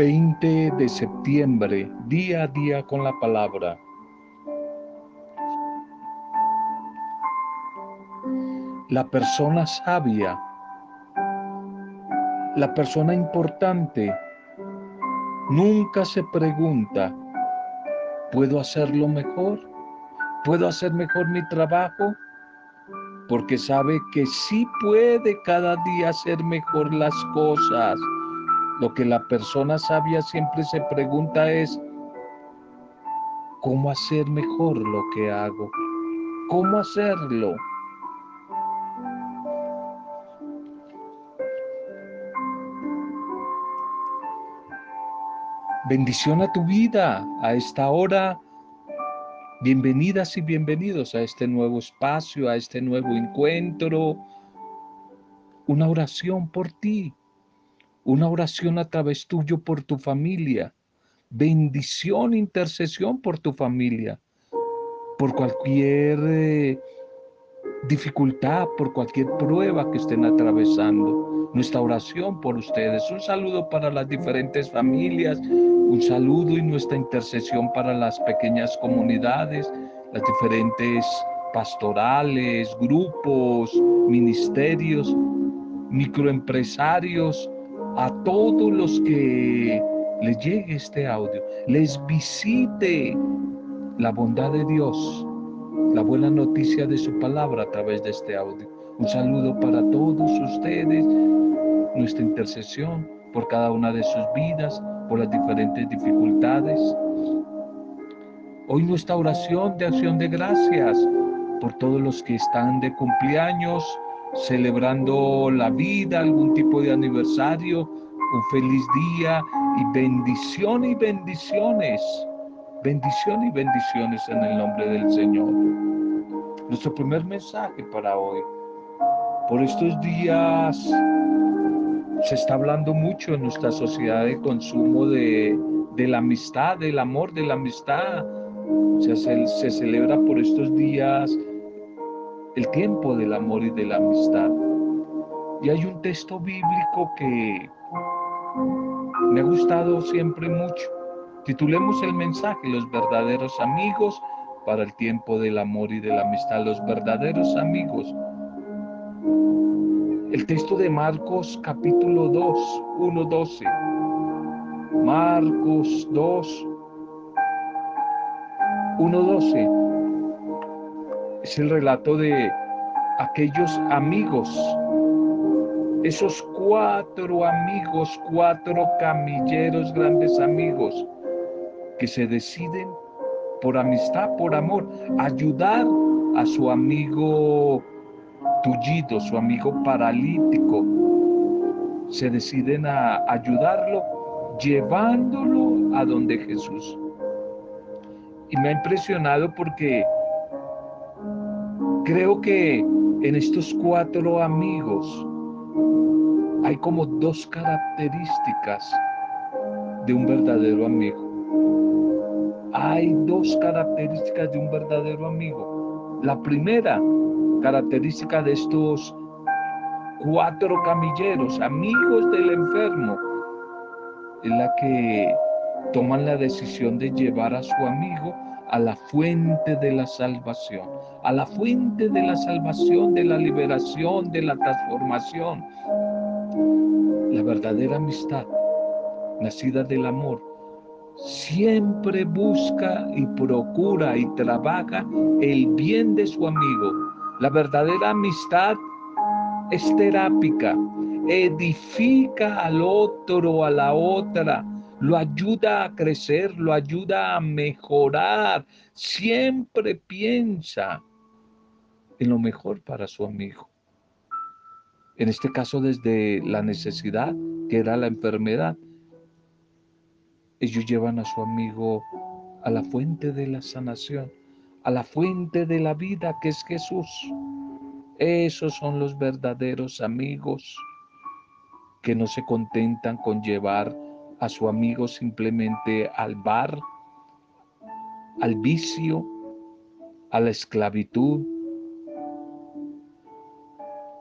20 de septiembre, día a día con la palabra. La persona sabia, la persona importante, nunca se pregunta, ¿puedo hacerlo mejor? ¿Puedo hacer mejor mi trabajo? Porque sabe que sí puede cada día hacer mejor las cosas lo que la persona sabia siempre se pregunta es, ¿cómo hacer mejor lo que hago? ¿Cómo hacerlo? Bendición a tu vida a esta hora. Bienvenidas y bienvenidos a este nuevo espacio, a este nuevo encuentro. Una oración por ti, una oración a través tuyo por tu familia, bendición, intercesión por tu familia, por cualquier eh, dificultad, por cualquier prueba que estén atravesando. Nuestra oración por ustedes. Un saludo para las diferentes familias, un saludo y nuestra intercesión para las pequeñas comunidades, las diferentes pastorales, grupos, ministerios, microempresarios, a todos los que les llegue este audio, les visite la bondad de Dios, la buena noticia de su palabra a través de este audio. Un saludo para todos ustedes, nuestra intercesión por cada una de sus vidas, por las diferentes dificultades. Hoy nuestra oración de acción de gracias por todos los que están de cumpleaños, celebrando la vida, algún tipo de aniversario, un feliz día y bendición y bendiciones. Bendición y bendiciones en el nombre del Señor. Nuestro primer mensaje para hoy. Por estos días se está hablando mucho en nuestra sociedad de consumo de, de la amistad, del amor, de la amistad. Se, se celebra por estos días el tiempo del amor y de la amistad. Y hay un texto bíblico que me ha gustado siempre mucho. Titulemos el mensaje, los verdaderos amigos para el tiempo del amor y de la amistad, los verdaderos amigos. El texto de Marcos capítulo 2, 1, 12. Marcos 2, 1, 12 es el relato de aquellos amigos, esos cuatro amigos, cuatro camilleros, grandes amigos, que se deciden por amistad, por amor, ayudar a su amigo tullido, su amigo paralítico. Se deciden a ayudarlo llevándolo a donde Jesús. Y me ha impresionado porque Creo que en estos cuatro amigos hay como dos características de un verdadero amigo. Hay dos características de un verdadero amigo. La primera característica de estos cuatro camilleros, amigos del enfermo, es la que toman la decisión de llevar a su amigo a la fuente de la salvación, a la fuente de la salvación, de la liberación, de la transformación. La verdadera amistad, nacida del amor, siempre busca y procura y trabaja el bien de su amigo. La verdadera amistad es terápica, edifica al otro, a la otra, lo ayuda a crecer, lo ayuda a mejorar. Siempre piensa en lo mejor para su amigo. En este caso desde la necesidad, que era la enfermedad. Ellos llevan a su amigo a la fuente de la sanación, a la fuente de la vida que es Jesús. Esos son los verdaderos amigos que no se contentan con llevar a su amigo simplemente al bar, al vicio, a la esclavitud,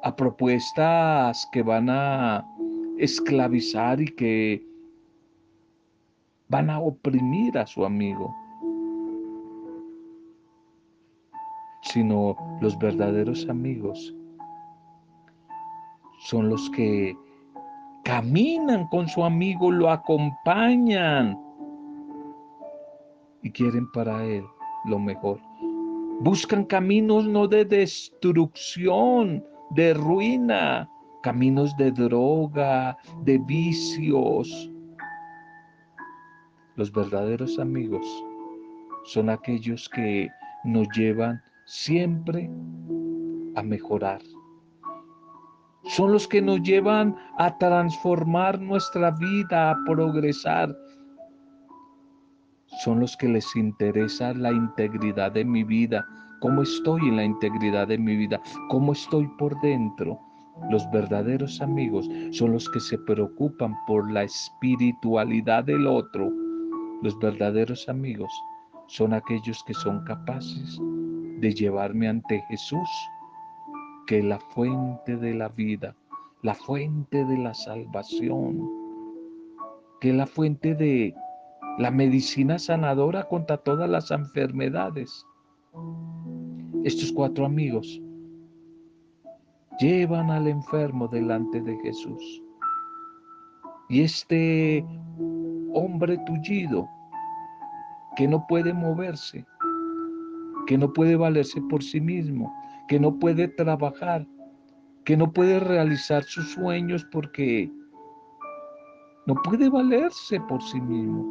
a propuestas que van a esclavizar y que van a oprimir a su amigo, sino los verdaderos amigos son los que caminan con su amigo, lo acompañan y quieren para él lo mejor. Buscan caminos no de destrucción, de ruina, caminos de droga, de vicios. Los verdaderos amigos son aquellos que nos llevan siempre a mejorar. Son los que nos llevan a transformar nuestra vida, a progresar. Son los que les interesa la integridad de mi vida, cómo estoy en la integridad de mi vida, cómo estoy por dentro. Los verdaderos amigos son los que se preocupan por la espiritualidad del otro. Los verdaderos amigos son aquellos que son capaces de llevarme ante Jesús, que la fuente de la vida, la fuente de la salvación, que la fuente de la medicina sanadora contra todas las enfermedades. Estos cuatro amigos llevan al enfermo delante de Jesús. Y este hombre tullido que no puede moverse, que no puede valerse por sí mismo, que no puede trabajar, que no puede realizar sus sueños porque no puede valerse por sí mismo.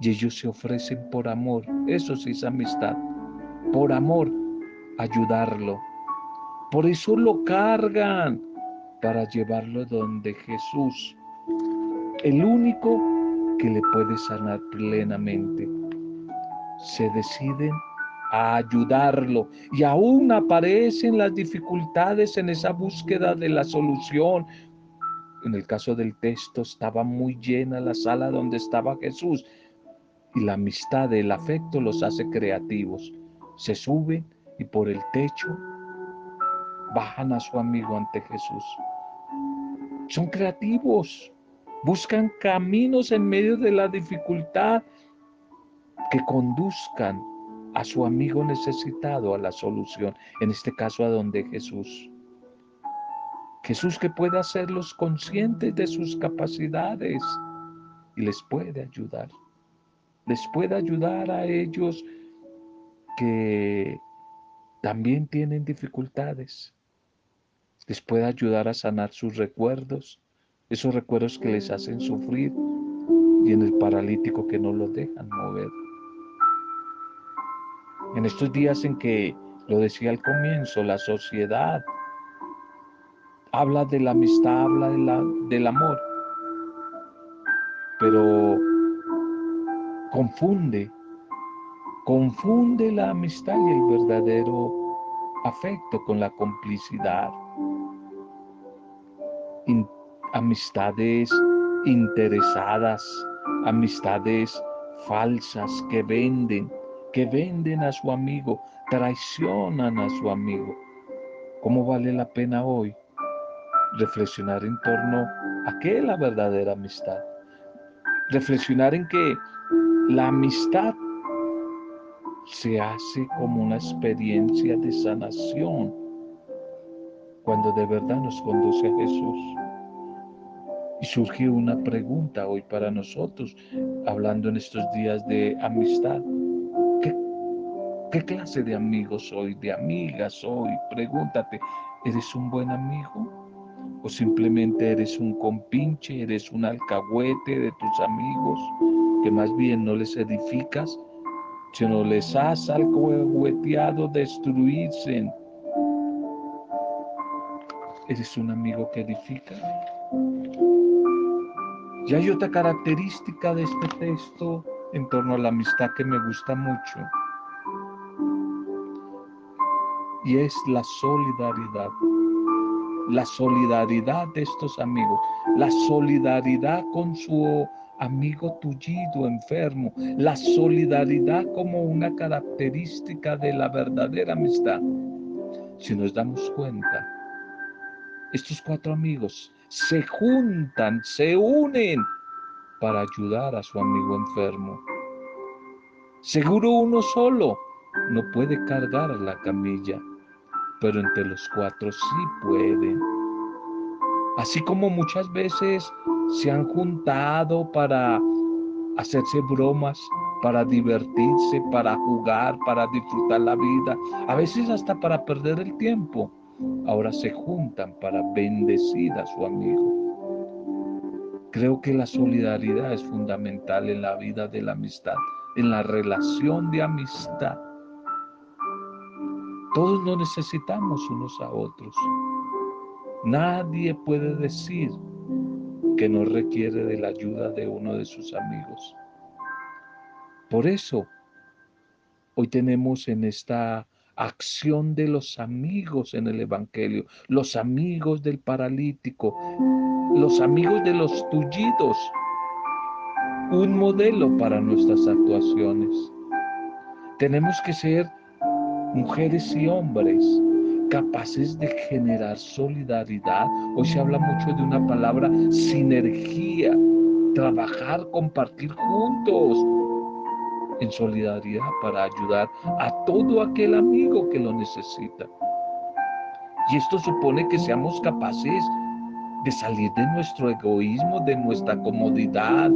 Y ellos se ofrecen por amor, eso sí es amistad, por amor ayudarlo. Por eso lo cargan para llevarlo donde Jesús, el único que le puede sanar plenamente se deciden a ayudarlo y aún aparecen las dificultades en esa búsqueda de la solución. En el caso del texto estaba muy llena la sala donde estaba Jesús y la amistad, el afecto los hace creativos. Se suben y por el techo bajan a su amigo ante Jesús. Son creativos, buscan caminos en medio de la dificultad que conduzcan a su amigo necesitado a la solución, en este caso a donde Jesús. Jesús que pueda hacerlos conscientes de sus capacidades y les puede ayudar. Les puede ayudar a ellos que también tienen dificultades. Les puede ayudar a sanar sus recuerdos, esos recuerdos que les hacen sufrir y en el paralítico que no los dejan mover. En estos días en que, lo decía al comienzo, la sociedad habla de la amistad, habla de la, del amor, pero confunde, confunde la amistad y el verdadero afecto con la complicidad. amistades interesadas, amistades falsas que venden, que venden a su amigo, traicionan a su amigo. ¿Cómo vale la pena hoy reflexionar en torno a qué es la verdadera amistad? Reflexionar en que la amistad se hace como una experiencia de sanación cuando de verdad nos conduce a Jesús. Y surgió una pregunta hoy para nosotros, hablando en estos días de amistad. ¿Qué clase de amigo soy? ¿De amiga soy? Pregúntate, ¿eres un buen amigo? ¿O simplemente eres un compinche, eres un alcahuete de tus amigos que más bien no les edificas, sino les has alcahueteado destruirse? ¿Eres un amigo que edifica? Y hay otra característica de este texto en torno a la amistad que me gusta mucho y es la solidaridad. La solidaridad de estos amigos, la solidaridad con su amigo tullido, enfermo, la solidaridad como una característica de la verdadera amistad. Si nos damos cuenta, estos cuatro amigos se juntan, se unen para ayudar a su amigo enfermo. Seguro uno solo no puede cargar la camilla, pero entre los cuatro sí pueden. Así como muchas veces se han juntado para hacerse bromas, para divertirse, para jugar, para disfrutar la vida, a veces hasta para perder el tiempo. Ahora se juntan para bendecir a su amigo. Creo que la solidaridad es fundamental en la vida de la amistad, en la relación de amistad. Todos nos necesitamos unos a otros. Nadie puede decir que no requiere de la ayuda de uno de sus amigos. Por eso, hoy tenemos en esta acción de los amigos en el Evangelio, los amigos del paralítico, los amigos de los tullidos, un modelo para nuestras actuaciones. Tenemos que ser mujeres y hombres capaces de generar solidaridad. Hoy se habla mucho de una palabra sinergia, trabajar, compartir juntos en solidaridad para ayudar a todo aquel amigo que lo necesita. Y esto supone que seamos capaces de salir de nuestro egoísmo, de nuestra comodidad,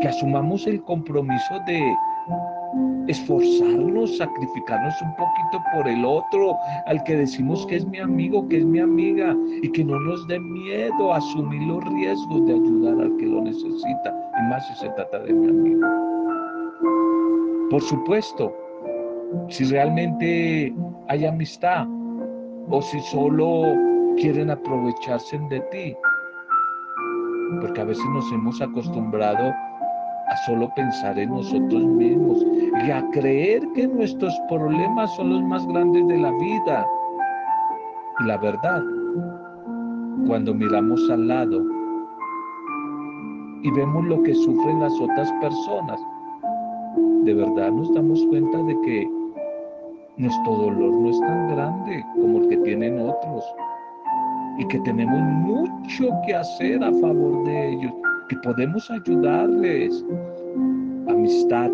que asumamos el compromiso de esforzarnos, sacrificarnos un poquito por el otro, al que decimos que es mi amigo, que es mi amiga, y que no nos dé miedo asumir los riesgos de ayudar al que lo necesita, y más si se trata de mi amigo. Por supuesto, si realmente hay amistad o si solo quieren aprovecharse de ti, porque a veces nos hemos acostumbrado a solo pensar en nosotros mismos y a creer que nuestros problemas son los más grandes de la vida. Y la verdad, cuando miramos al lado y vemos lo que sufren las otras personas, de verdad nos damos cuenta de que nuestro dolor no es tan grande como el que tienen otros y que tenemos mucho que hacer a favor de ellos que podemos ayudarles. Amistad,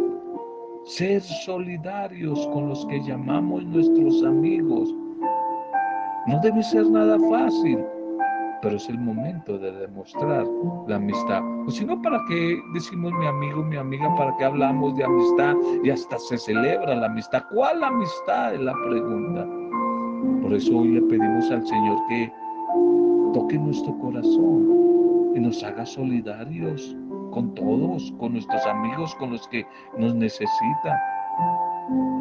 ser solidarios con los que llamamos nuestros amigos. No debe ser nada fácil, pero es el momento de demostrar la amistad. O si no, ¿para qué decimos mi amigo, mi amiga? ¿Para qué hablamos de amistad? Y hasta se celebra la amistad. ¿Cuál amistad? Es la pregunta. Por eso hoy le pedimos al Señor que toque nuestro corazón, y nos haga solidarios con todos, con nuestros amigos, con los que nos necesitan.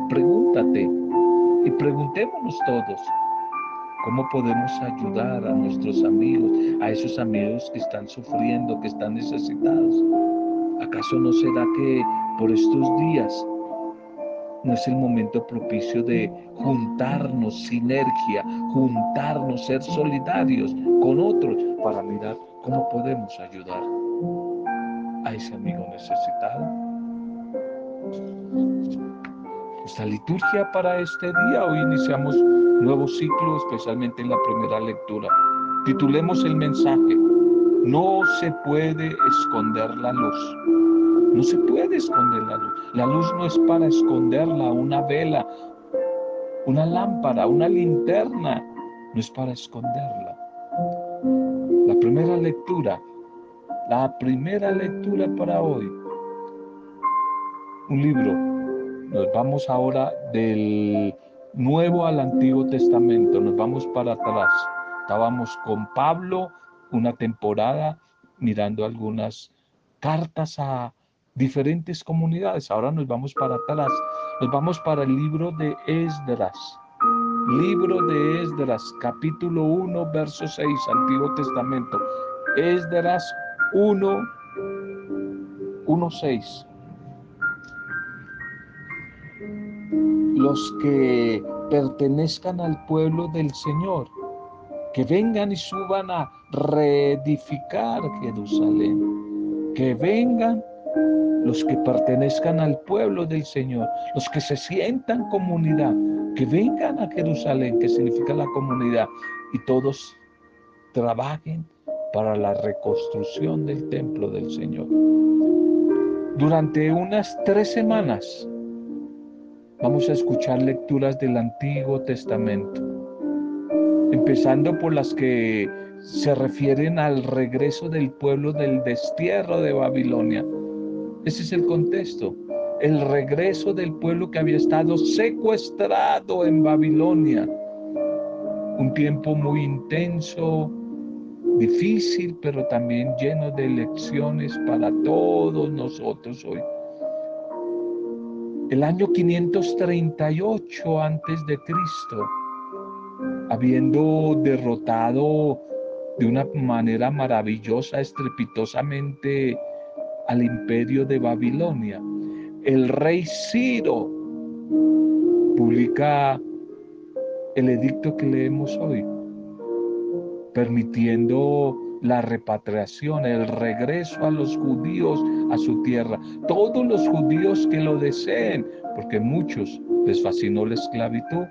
Pregúntate y preguntémonos todos, ¿cómo podemos ayudar a nuestros amigos, a esos amigos que están sufriendo, que están necesitados? ¿Acaso no será que por estos días no es el momento propicio de juntarnos, sinergia, juntarnos, ser solidarios con otros para mirar ¿Cómo podemos ayudar a ese amigo necesitado? Nuestra liturgia para este día, hoy iniciamos nuevo ciclo, especialmente en la primera lectura. Titulemos el mensaje, no se puede esconder la luz. No se puede esconder la luz. La luz no es para esconderla, una vela, una lámpara, una linterna, no es para esconderla. La primera lectura, la primera lectura para hoy. Un libro. Nos vamos ahora del Nuevo al Antiguo Testamento, nos vamos para atrás. Estábamos con Pablo una temporada mirando algunas cartas a diferentes comunidades. Ahora nos vamos para atrás. Nos vamos para el libro de Esdras. Libro de Esdras, capítulo 1, verso 6, Antiguo Testamento. Esdras 1, 1, 6. Los que pertenezcan al pueblo del Señor, que vengan y suban a reedificar Jerusalén, que vengan los que pertenezcan al pueblo del Señor, los que se sientan comunidad, que vengan a Jerusalén, que significa la comunidad, y todos trabajen para la reconstrucción del templo del Señor. Durante unas tres semanas vamos a escuchar lecturas del Antiguo Testamento, empezando por las que se refieren al regreso del pueblo del destierro de Babilonia. Ese es el contexto, el regreso del pueblo que había estado secuestrado en Babilonia. Un tiempo muy intenso, difícil, pero también lleno de lecciones para todos nosotros hoy. El año 538 antes de Cristo, habiendo derrotado de una manera maravillosa, estrepitosamente al imperio de Babilonia, el rey Ciro publica el edicto que leemos hoy permitiendo la repatriación, el regreso a los judíos a su tierra. Todos los judíos que lo deseen, porque muchos les fascinó la esclavitud,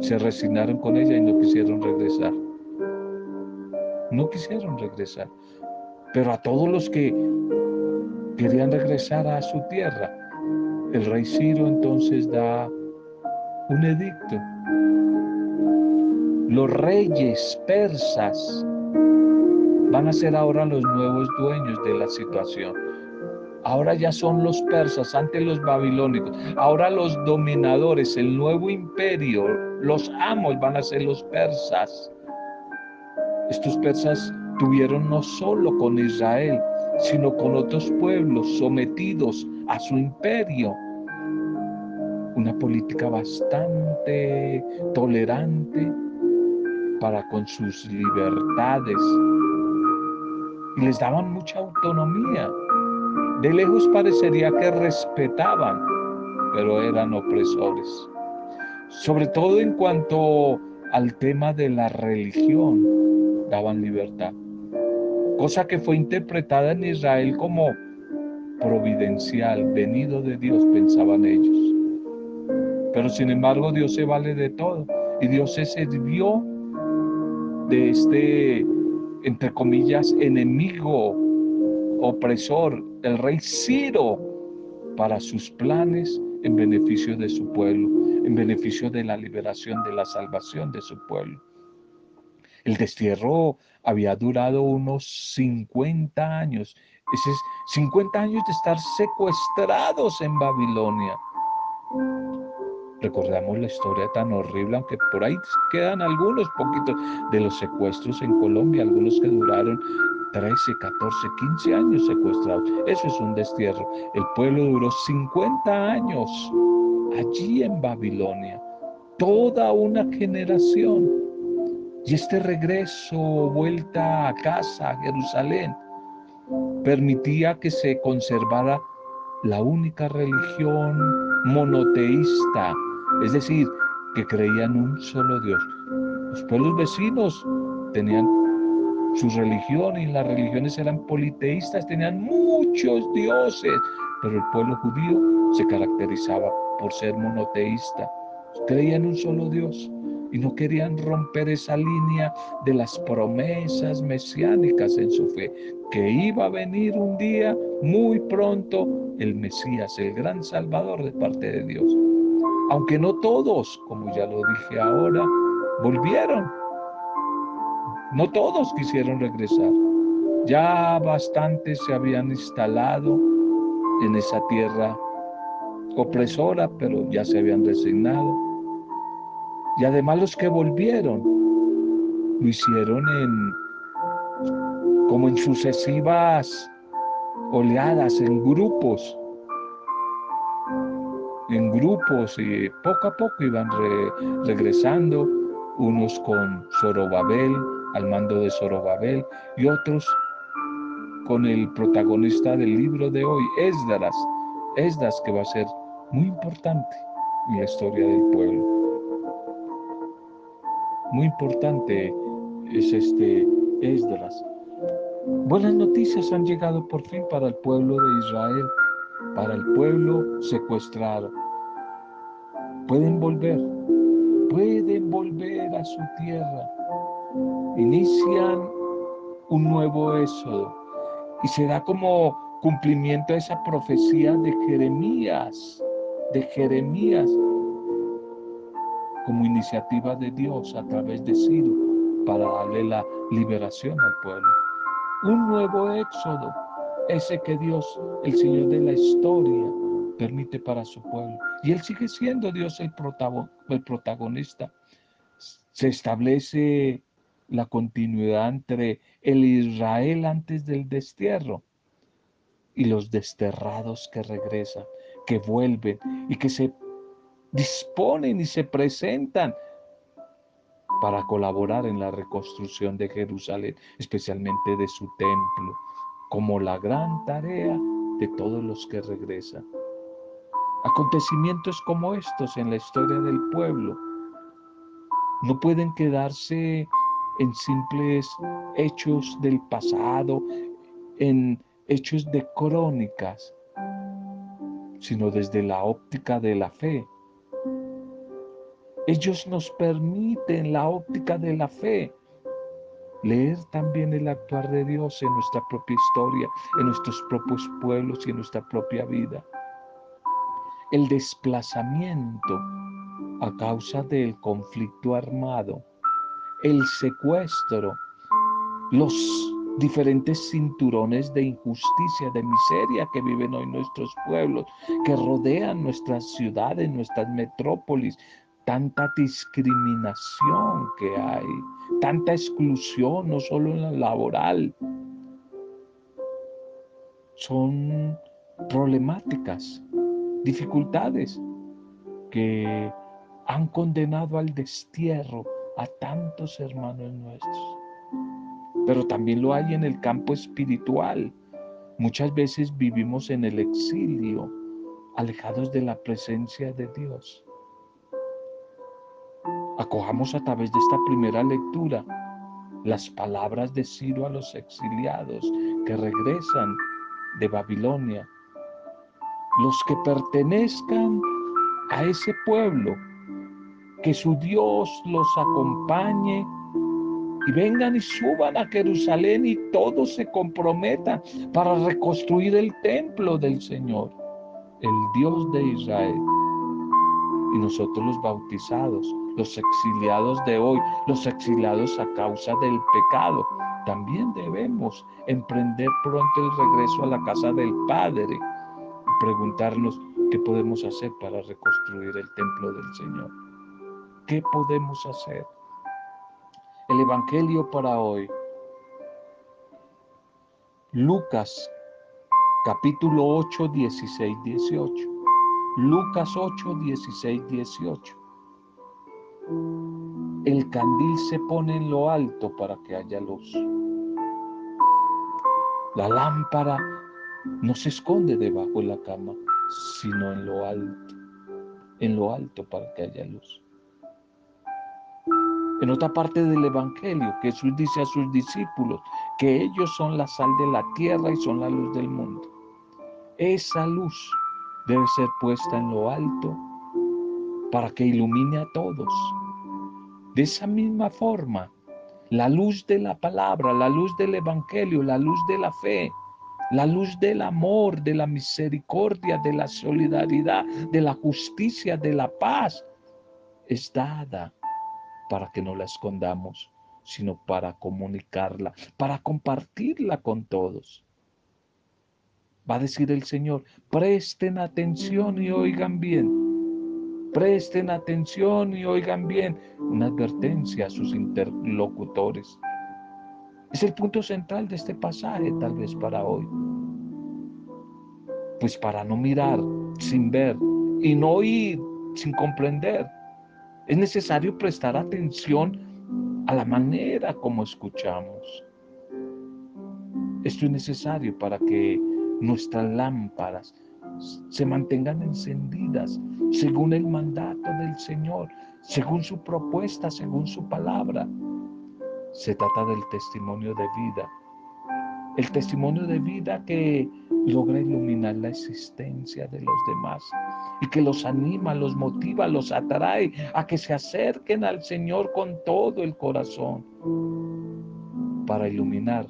se resignaron con ella y no quisieron regresar. No quisieron regresar. Pero a todos los que querían regresar a su tierra, el rey Ciro entonces da un edicto los reyes persas van a ser ahora los nuevos dueños de la situación. Ahora ya son los persas, antes los babilónicos. Ahora los dominadores, el nuevo imperio, los amos van a ser los persas. Estos persas tuvieron no solo con Israel, sino con otros pueblos sometidos a su imperio. Una política bastante tolerante, para con sus libertades y les daban mucha autonomía. De lejos parecería que respetaban, pero eran opresores. Sobre todo en cuanto al tema de la religión, daban libertad. Cosa que fue interpretada en Israel como providencial, venido de Dios, pensaban ellos. Pero sin embargo Dios se vale de todo y Dios se sirvió de este, entre comillas, enemigo, opresor, el rey Ciro, para sus planes en beneficio de su pueblo, en beneficio de la liberación, de la salvación de su pueblo. El destierro había durado unos 50 años. Ese es 50 años de estar secuestrados en Babilonia. Recordamos la historia tan horrible, aunque por ahí quedan algunos poquitos de los secuestros en Colombia, algunos que duraron 13, 14, 15 años secuestrados. Eso es un destierro. El pueblo duró 50 años allí en Babilonia. Toda una generación. Y este regreso, vuelta a casa, a Jerusalén, permitía que se conservara la única religión monoteísta es decir, que creían un solo Dios. Los pueblos vecinos tenían su religión y las religiones eran politeístas, tenían muchos dioses, pero el pueblo judío se caracterizaba por ser monoteísta. Creían un solo Dios y no querían romper esa línea de las promesas mesiánicas en su fe, que iba a venir un día muy pronto el Mesías, el gran Salvador de parte de Dios aunque no todos, como ya lo dije ahora, volvieron. No todos quisieron regresar. Ya bastantes se habían instalado en esa tierra opresora, pero ya se habían resignado. Y además los que volvieron lo hicieron en como en sucesivas oleadas, en grupos en grupos y poco a poco iban regresando, unos con Zorobabel, al mando de Zorobabel, y otros con el protagonista del libro de hoy, Esdras, Esdras que va a ser muy importante en la historia del pueblo. Muy importante es este Esdras. Buenas noticias han llegado por fin para el pueblo de Israel, para el pueblo secuestrado pueden volver, pueden volver a su tierra. Inician un nuevo éxodo y será como cumplimiento a esa profecía de Jeremías, de Jeremías, como iniciativa de Dios a través de Ciro para darle la liberación al pueblo. Un nuevo éxodo, ese que Dios, el Señor de la historia, permite para su pueblo. Y Él sigue siendo Dios el, el protagonista. Se establece la continuidad entre el Israel antes del destierro y los desterrados que regresan, que vuelven y que se disponen y se presentan para colaborar en la reconstrucción de Jerusalén, especialmente de su templo, como la gran tarea de todos los que regresan. Acontecimientos como estos en la historia del pueblo no pueden quedarse en simples hechos del pasado, en hechos de crónicas, sino desde la óptica de la fe. Ellos nos permiten la óptica de la fe leer también el actuar de Dios en nuestra propia historia, en nuestros propios pueblos y en nuestra propia vida. El desplazamiento a causa del conflicto armado el secuestro, los diferentes cinturones de injusticia, de miseria que viven hoy nuestros pueblos, que rodean nuestras ciudades, nuestras metrópolis, tanta discriminación que hay, tanta exclusión, no solo en la laboral. Son problemáticas, dificultades que han condenado al destierro a tantos hermanos nuestros. Pero también lo hay en el campo espiritual. Muchas veces vivimos en el exilio, alejados de la presencia de Dios. Acojamos a través de esta primera lectura las palabras de Ciro a los exiliados que regresan de Babilonia. Los que pertenezcan a ese pueblo que su Dios los acompañe y vengan y suban a Jerusalén y todos se comprometan para reconstruir el templo del Señor, el Dios de Israel. Y nosotros los bautizados, los exiliados de hoy, los exiliados a causa del pecado, también debemos emprender pronto el regreso a la casa del Padre y preguntarnos qué podemos hacer para reconstruir el templo del Señor. ¿Qué podemos hacer? El Evangelio para hoy. Lucas capítulo 8, 16, 18. Lucas 8, 16, 18. El candil se pone en lo alto para que haya luz. La lámpara no se esconde debajo de la cama, sino en lo alto, en lo alto para que haya luz. En otra parte del Evangelio, Jesús dice a sus discípulos que ellos son la sal de la tierra y son la luz del mundo. Esa luz debe ser puesta en lo alto para que ilumine a todos. De esa misma forma, la luz de la palabra, la luz del Evangelio, la luz de la fe, la luz del amor, de la misericordia, de la solidaridad, de la justicia, de la paz, es dada para que no la escondamos, sino para comunicarla, para compartirla con todos. Va a decir el Señor, presten atención y oigan bien. Presten atención y oigan bien. Una advertencia a sus interlocutores. Es el punto central de este pasaje, tal vez para hoy. Pues para no mirar sin ver y no oír sin comprender, es necesario prestar atención a la manera como escuchamos. Esto es necesario para que nuestras lámparas se mantengan encendidas según el mandato del Señor, según su propuesta, según su palabra. Se trata del testimonio de vida. El testimonio de vida que logra iluminar la existencia de los demás y que los anima, los motiva, los atrae a que se acerquen al Señor con todo el corazón para iluminar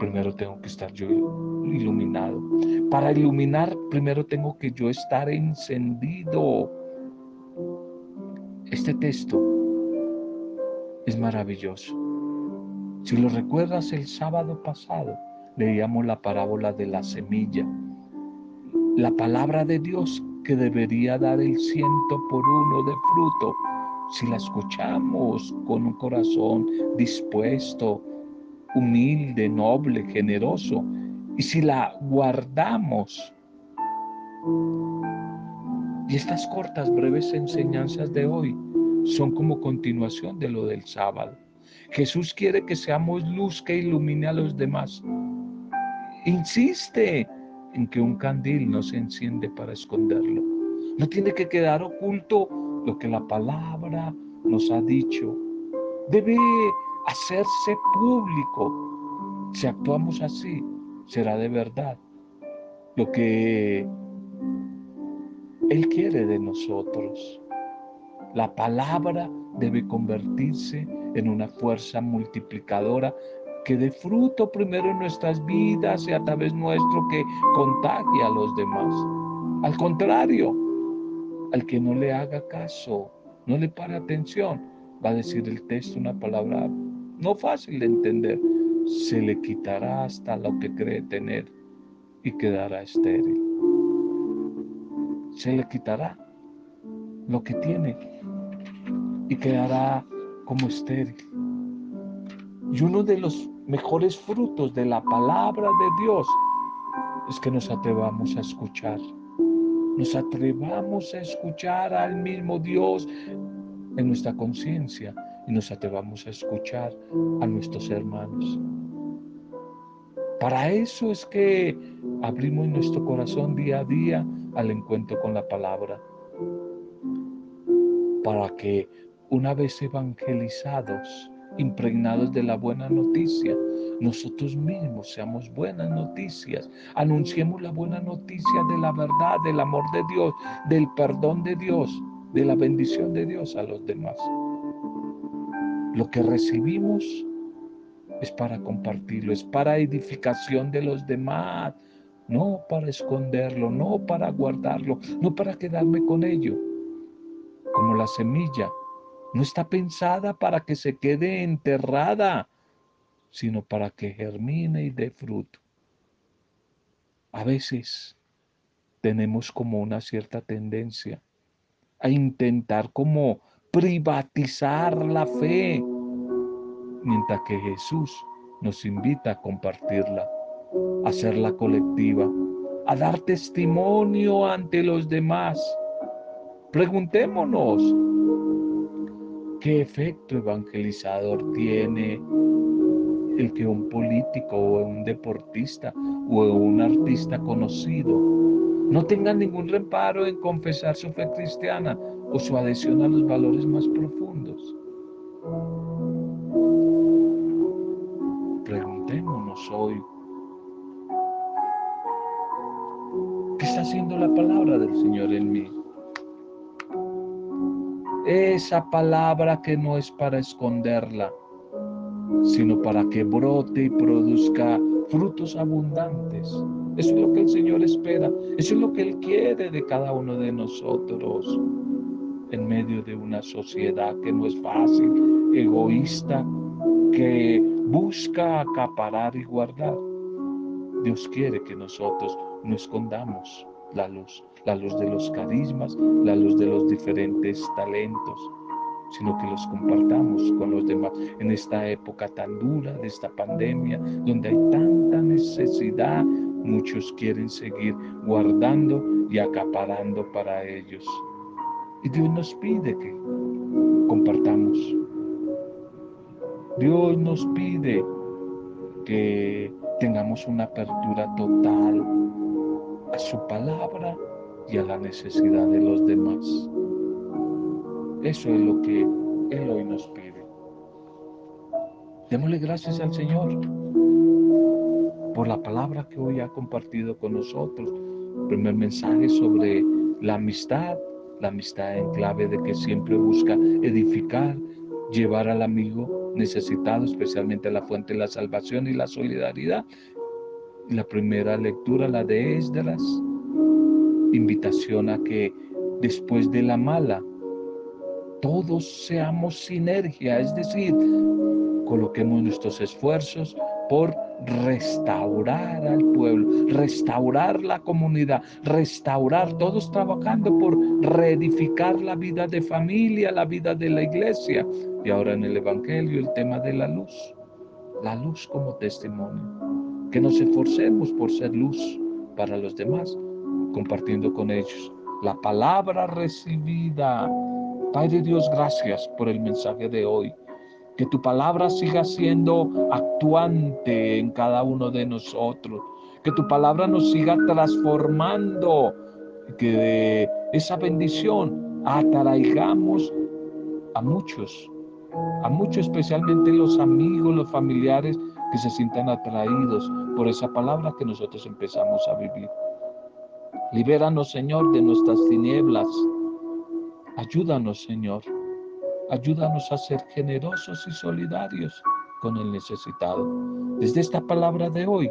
primero tengo que estar yo iluminado. Para iluminar, primero tengo que yo estar encendido. Este texto es maravilloso. Si lo recuerdas, el sábado pasado leíamos la parábola de la semilla. La palabra de Dios que debería dar el ciento por uno de fruto, si la escuchamos con un corazón dispuesto, humilde, noble, generoso, y si la guardamos. Y estas cortas, breves enseñanzas de hoy son como continuación de lo del sábado. Jesús quiere que seamos luz que ilumine a los demás. Insiste en que un candil no se enciende para esconderlo. No tiene que quedar oculto lo que la palabra nos ha dicho. Debe hacerse público. Si actuamos así, será de verdad lo que Él quiere de nosotros. La palabra debe convertirse en una fuerza multiplicadora que dé fruto primero en nuestras vidas y a través nuestro que contagie a los demás. Al contrario, al que no le haga caso, no le pare atención, va a decir el texto una palabra no fácil de entender. Se le quitará hasta lo que cree tener y quedará estéril. Se le quitará lo que tiene y quedará como estéril. Y uno de los mejores frutos de la palabra de Dios es que nos atrevamos a escuchar. Nos atrevamos a escuchar al mismo Dios en nuestra conciencia y nos atrevamos a escuchar a nuestros hermanos. Para eso es que abrimos nuestro corazón día a día al encuentro con la palabra. Para que una vez evangelizados, impregnados de la buena noticia, nosotros mismos seamos buenas noticias, anunciemos la buena noticia de la verdad, del amor de Dios, del perdón de Dios, de la bendición de Dios a los demás. Lo que recibimos es para compartirlo, es para edificación de los demás, no para esconderlo, no para guardarlo, no para quedarme con ello. Como la semilla no está pensada para que se quede enterrada, sino para que germine y dé fruto. A veces tenemos como una cierta tendencia a intentar como privatizar la fe, mientras que Jesús nos invita a compartirla, a hacerla colectiva, a dar testimonio ante los demás. Preguntémonos, ¿Qué efecto evangelizador tiene el que un político o un deportista o un artista conocido no tenga ningún reparo en confesar su fe cristiana o su adhesión a los valores más profundos? Preguntémonos hoy, ¿qué está haciendo la palabra del Señor en mí? esa palabra que no es para esconderla, sino para que brote y produzca frutos abundantes. Eso es lo que el Señor espera, eso es lo que Él quiere de cada uno de nosotros en medio de una sociedad que no es fácil, egoísta, que busca acaparar y guardar. Dios quiere que nosotros no escondamos la luz, la luz de los carismas, la luz de los diferentes talentos, sino que los compartamos con los demás en esta época tan dura de esta pandemia, donde hay tanta necesidad, muchos quieren seguir guardando y acaparando para ellos. Y Dios nos pide que compartamos. Dios nos pide que tengamos una apertura total a su palabra y a la necesidad de los demás. Eso es lo que Él hoy nos pide. Démosle gracias al Señor por la palabra que hoy ha compartido con nosotros. primer mensaje sobre la amistad, la amistad en clave de que siempre busca edificar, llevar al amigo necesitado, especialmente la fuente de la salvación y la solidaridad. La primera lectura, la de Esdras, invitación a que después de la mala, todos seamos sinergia, es decir, coloquemos nuestros esfuerzos por restaurar al pueblo, restaurar la comunidad, restaurar, todos trabajando por reedificar la vida de familia, la vida de la iglesia. Y ahora en el Evangelio el tema de la luz, la luz como testimonio. Que nos esforcemos por ser luz para los demás, compartiendo con ellos la palabra recibida. Padre Dios, gracias por el mensaje de hoy. Que tu palabra siga siendo actuante en cada uno de nosotros. Que tu palabra nos siga transformando. Que de esa bendición atraigamos a muchos, a muchos especialmente los amigos, los familiares que se sientan atraídos por esa palabra que nosotros empezamos a vivir. Libéranos, Señor, de nuestras tinieblas. Ayúdanos, Señor, Ayúdanos a ser generosos y solidarios con el necesitado. Desde esta palabra de hoy,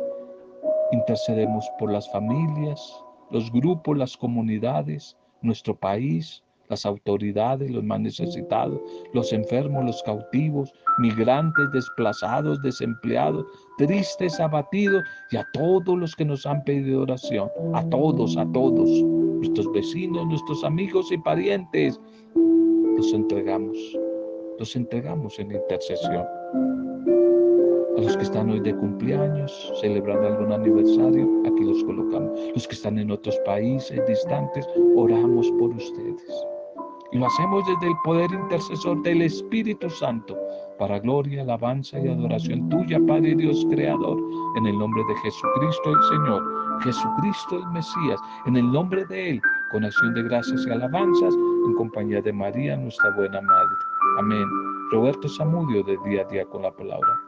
intercedemos por las familias, los grupos, las comunidades, nuestro país, las autoridades, los más necesitados, los enfermos, los cautivos, migrantes, desplazados, desempleados, tristes, abatidos y a todos los que nos han pedido oración, a todos, a todos, nuestros vecinos, nuestros amigos y parientes, los entregamos, los entregamos en intercesión. A los que están hoy de cumpleaños, celebrando algún aniversario, aquí los colocamos. Los que están en otros países distantes, oramos por ustedes. Y lo hacemos desde el poder intercesor del Espíritu Santo, para gloria, alabanza y adoración tuya, Padre Dios Creador, en el nombre de Jesucristo el Señor, Jesucristo el Mesías, en el nombre de Él, con acción de gracias y alabanzas, en compañía de María, nuestra buena Madre. Amén. Roberto Samudio de Día a Día con la Palabra.